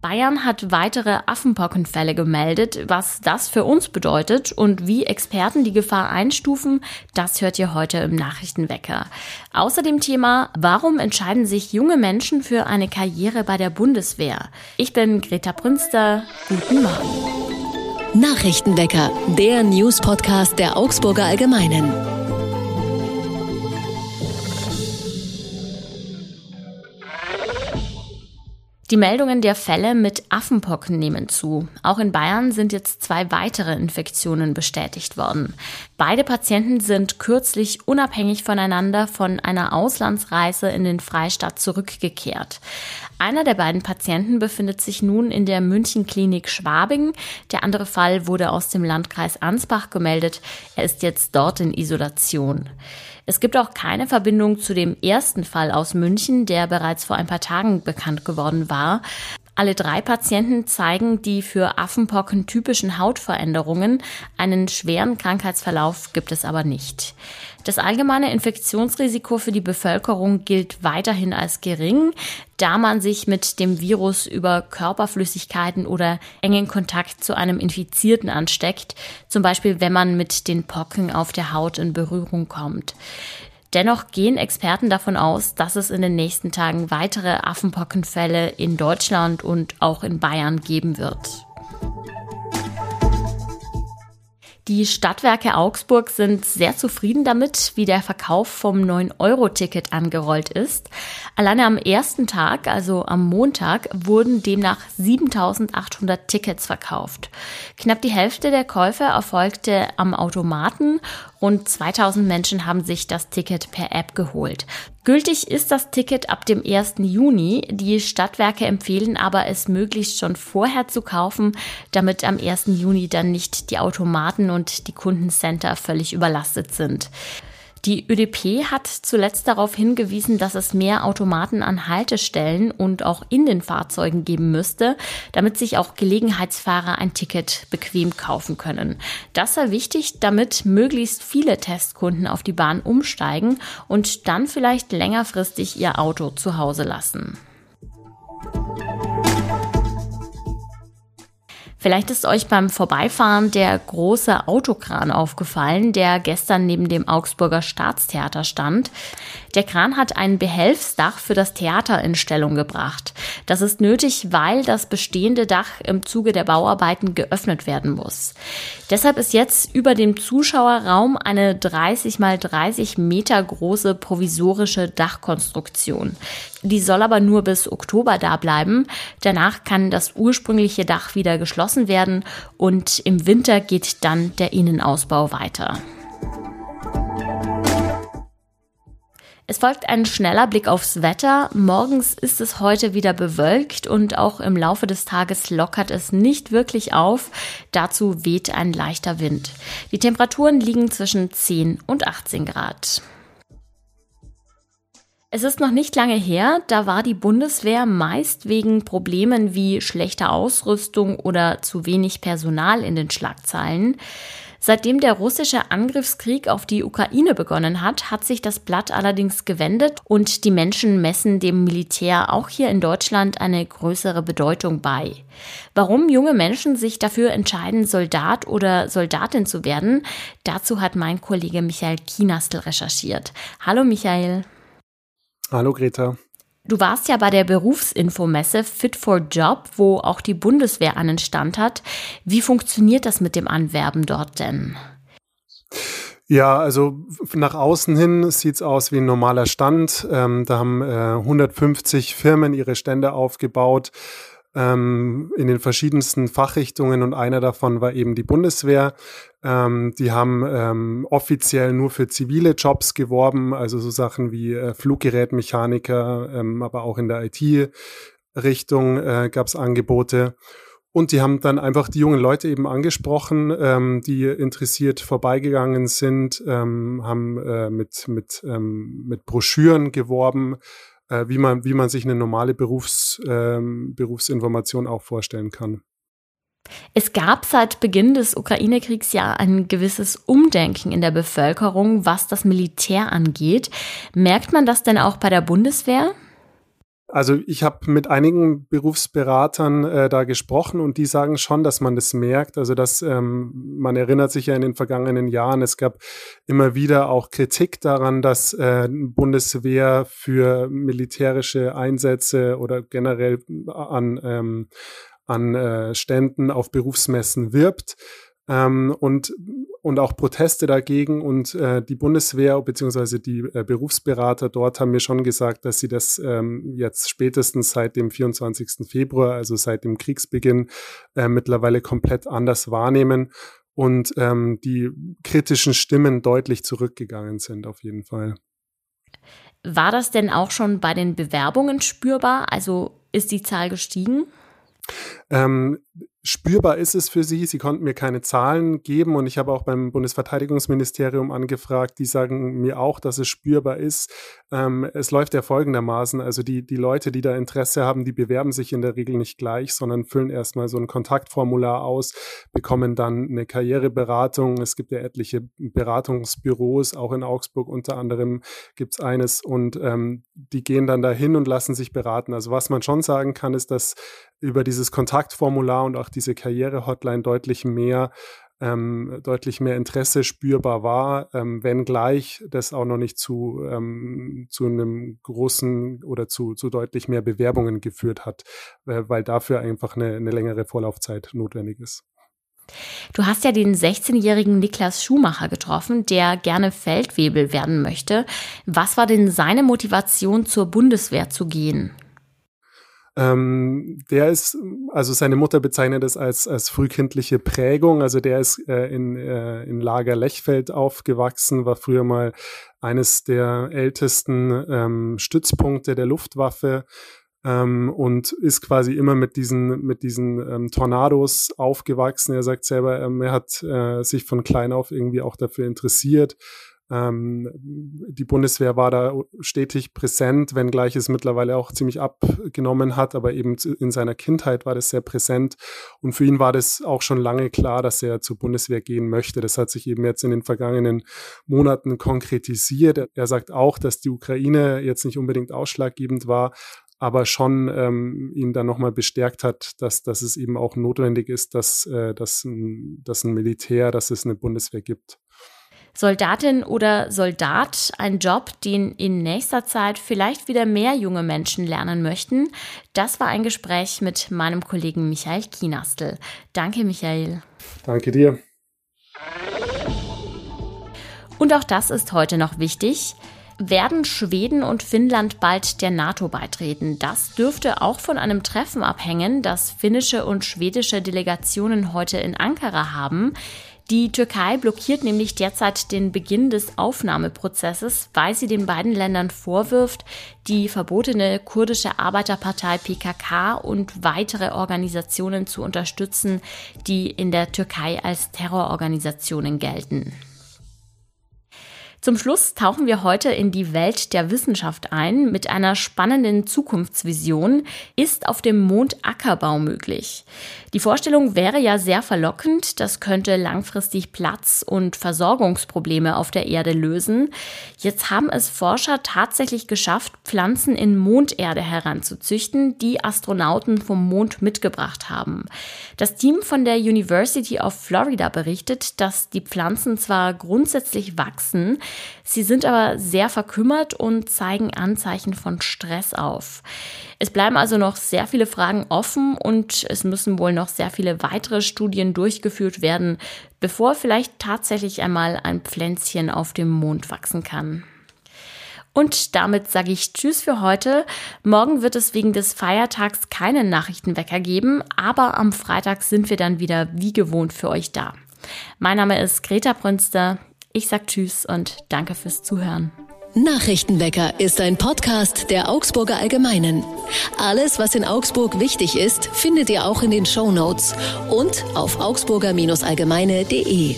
Bayern hat weitere Affenpockenfälle gemeldet. Was das für uns bedeutet und wie Experten die Gefahr einstufen, das hört ihr heute im Nachrichtenwecker. Außerdem Thema, warum entscheiden sich junge Menschen für eine Karriere bei der Bundeswehr? Ich bin Greta Brünster. Guten Morgen. Nachrichtenwecker, der News-Podcast der Augsburger Allgemeinen. Die Meldungen der Fälle mit Affenpocken nehmen zu. Auch in Bayern sind jetzt zwei weitere Infektionen bestätigt worden. Beide Patienten sind kürzlich unabhängig voneinander von einer Auslandsreise in den Freistaat zurückgekehrt. Einer der beiden Patienten befindet sich nun in der Münchenklinik Schwabing. Der andere Fall wurde aus dem Landkreis Ansbach gemeldet. Er ist jetzt dort in Isolation. Es gibt auch keine Verbindung zu dem ersten Fall aus München, der bereits vor ein paar Tagen bekannt geworden war. Alle drei Patienten zeigen die für Affenpocken typischen Hautveränderungen. Einen schweren Krankheitsverlauf gibt es aber nicht. Das allgemeine Infektionsrisiko für die Bevölkerung gilt weiterhin als gering, da man sich mit dem Virus über Körperflüssigkeiten oder engen Kontakt zu einem Infizierten ansteckt, zum Beispiel wenn man mit den Pocken auf der Haut in Berührung kommt. Dennoch gehen Experten davon aus, dass es in den nächsten Tagen weitere Affenpockenfälle in Deutschland und auch in Bayern geben wird. Die Stadtwerke Augsburg sind sehr zufrieden damit, wie der Verkauf vom 9-Euro-Ticket angerollt ist. Alleine am ersten Tag, also am Montag, wurden demnach 7800 Tickets verkauft. Knapp die Hälfte der Käufe erfolgte am Automaten. Rund 2000 Menschen haben sich das Ticket per App geholt. Gültig ist das Ticket ab dem 1. Juni. Die Stadtwerke empfehlen aber, es möglichst schon vorher zu kaufen, damit am 1. Juni dann nicht die Automaten und die Kundencenter völlig überlastet sind. Die ÖDP hat zuletzt darauf hingewiesen, dass es mehr Automaten an Haltestellen und auch in den Fahrzeugen geben müsste, damit sich auch Gelegenheitsfahrer ein Ticket bequem kaufen können. Das sei wichtig, damit möglichst viele Testkunden auf die Bahn umsteigen und dann vielleicht längerfristig ihr Auto zu Hause lassen. Vielleicht ist euch beim Vorbeifahren der große Autokran aufgefallen, der gestern neben dem Augsburger Staatstheater stand. Der Kran hat ein Behelfsdach für das Theater in Stellung gebracht. Das ist nötig, weil das bestehende Dach im Zuge der Bauarbeiten geöffnet werden muss. Deshalb ist jetzt über dem Zuschauerraum eine 30 mal 30 Meter große provisorische Dachkonstruktion. Die soll aber nur bis Oktober da bleiben. Danach kann das ursprüngliche Dach wieder geschlossen werden und im Winter geht dann der Innenausbau weiter. Es folgt ein schneller Blick aufs Wetter. Morgens ist es heute wieder bewölkt und auch im Laufe des Tages lockert es nicht wirklich auf. Dazu weht ein leichter Wind. Die Temperaturen liegen zwischen 10 und 18 Grad. Es ist noch nicht lange her, da war die Bundeswehr meist wegen Problemen wie schlechter Ausrüstung oder zu wenig Personal in den Schlagzeilen. Seitdem der russische Angriffskrieg auf die Ukraine begonnen hat, hat sich das Blatt allerdings gewendet und die Menschen messen dem Militär auch hier in Deutschland eine größere Bedeutung bei. Warum junge Menschen sich dafür entscheiden, Soldat oder Soldatin zu werden, dazu hat mein Kollege Michael Kienastel recherchiert. Hallo Michael. Hallo Greta. Du warst ja bei der Berufsinfomesse Fit for Job, wo auch die Bundeswehr einen Stand hat. Wie funktioniert das mit dem Anwerben dort denn? Ja, also nach außen hin sieht's aus wie ein normaler Stand. Ähm, da haben äh, 150 Firmen ihre Stände aufgebaut ähm, in den verschiedensten Fachrichtungen und einer davon war eben die Bundeswehr. Ähm, die haben ähm, offiziell nur für zivile Jobs geworben, also so Sachen wie äh, Fluggerätmechaniker, ähm, aber auch in der IT-Richtung äh, gab es Angebote. Und die haben dann einfach die jungen Leute eben angesprochen, ähm, die interessiert vorbeigegangen sind, ähm, haben äh, mit, mit, ähm, mit Broschüren geworben, äh, wie, man, wie man sich eine normale Berufs, ähm, Berufsinformation auch vorstellen kann. Es gab seit Beginn des Ukraine-Kriegs ja ein gewisses Umdenken in der Bevölkerung, was das Militär angeht. Merkt man das denn auch bei der Bundeswehr? Also ich habe mit einigen Berufsberatern äh, da gesprochen und die sagen schon, dass man das merkt. Also dass ähm, man erinnert sich ja in den vergangenen Jahren, es gab immer wieder auch Kritik daran, dass äh, Bundeswehr für militärische Einsätze oder generell an ähm, an äh, Ständen auf Berufsmessen wirbt ähm, und, und auch Proteste dagegen. Und äh, die Bundeswehr bzw. die äh, Berufsberater dort haben mir schon gesagt, dass sie das ähm, jetzt spätestens seit dem 24. Februar, also seit dem Kriegsbeginn, äh, mittlerweile komplett anders wahrnehmen und ähm, die kritischen Stimmen deutlich zurückgegangen sind, auf jeden Fall. War das denn auch schon bei den Bewerbungen spürbar? Also ist die Zahl gestiegen? Ähm, spürbar ist es für sie. Sie konnten mir keine Zahlen geben und ich habe auch beim Bundesverteidigungsministerium angefragt. Die sagen mir auch, dass es spürbar ist. Ähm, es läuft ja folgendermaßen. Also die, die Leute, die da Interesse haben, die bewerben sich in der Regel nicht gleich, sondern füllen erstmal so ein Kontaktformular aus, bekommen dann eine Karriereberatung. Es gibt ja etliche Beratungsbüros, auch in Augsburg unter anderem gibt es eines und ähm, die gehen dann dahin und lassen sich beraten. Also was man schon sagen kann, ist, dass über dieses Kontaktformular und auch diese Karriere-Hotline deutlich mehr ähm, deutlich mehr Interesse spürbar war, ähm, wenngleich das auch noch nicht zu, ähm, zu einem großen oder zu, zu deutlich mehr Bewerbungen geführt hat, äh, weil dafür einfach eine, eine längere Vorlaufzeit notwendig ist. Du hast ja den 16-jährigen Niklas Schumacher getroffen, der gerne Feldwebel werden möchte. Was war denn seine Motivation, zur Bundeswehr zu gehen? Ähm, der ist, also seine Mutter bezeichnet es als, als frühkindliche Prägung. Also der ist äh, in, äh, in Lager Lechfeld aufgewachsen, war früher mal eines der ältesten ähm, Stützpunkte der Luftwaffe. Ähm, und ist quasi immer mit diesen, mit diesen ähm, Tornados aufgewachsen. Er sagt selber, ähm, er hat äh, sich von klein auf irgendwie auch dafür interessiert, ähm, die Bundeswehr war da stetig präsent, wenngleich es mittlerweile auch ziemlich abgenommen hat, aber eben in seiner Kindheit war das sehr präsent. Und für ihn war das auch schon lange klar, dass er zur Bundeswehr gehen möchte. Das hat sich eben jetzt in den vergangenen Monaten konkretisiert. Er sagt auch, dass die Ukraine jetzt nicht unbedingt ausschlaggebend war, aber schon ähm, ihn dann nochmal bestärkt hat, dass, dass es eben auch notwendig ist, dass, äh, dass, ein, dass ein Militär, dass es eine Bundeswehr gibt. Soldatin oder Soldat, ein Job, den in nächster Zeit vielleicht wieder mehr junge Menschen lernen möchten. Das war ein Gespräch mit meinem Kollegen Michael Kienastel. Danke, Michael. Danke dir. Und auch das ist heute noch wichtig. Werden Schweden und Finnland bald der NATO beitreten? Das dürfte auch von einem Treffen abhängen, das finnische und schwedische Delegationen heute in Ankara haben. Die Türkei blockiert nämlich derzeit den Beginn des Aufnahmeprozesses, weil sie den beiden Ländern vorwirft, die verbotene kurdische Arbeiterpartei PKK und weitere Organisationen zu unterstützen, die in der Türkei als Terrororganisationen gelten. Zum Schluss tauchen wir heute in die Welt der Wissenschaft ein mit einer spannenden Zukunftsvision. Ist auf dem Mond Ackerbau möglich? Die Vorstellung wäre ja sehr verlockend. Das könnte langfristig Platz- und Versorgungsprobleme auf der Erde lösen. Jetzt haben es Forscher tatsächlich geschafft, Pflanzen in Monderde heranzuzüchten, die Astronauten vom Mond mitgebracht haben. Das Team von der University of Florida berichtet, dass die Pflanzen zwar grundsätzlich wachsen, Sie sind aber sehr verkümmert und zeigen Anzeichen von Stress auf. Es bleiben also noch sehr viele Fragen offen und es müssen wohl noch sehr viele weitere Studien durchgeführt werden, bevor vielleicht tatsächlich einmal ein Pflänzchen auf dem Mond wachsen kann. Und damit sage ich Tschüss für heute. Morgen wird es wegen des Feiertags keinen Nachrichtenwecker geben, aber am Freitag sind wir dann wieder wie gewohnt für euch da. Mein Name ist Greta Brünster. Ich sag Tschüss und danke fürs Zuhören. Nachrichtenwecker ist ein Podcast der Augsburger Allgemeinen. Alles, was in Augsburg wichtig ist, findet ihr auch in den Show Notes und auf augsburger-allgemeine.de.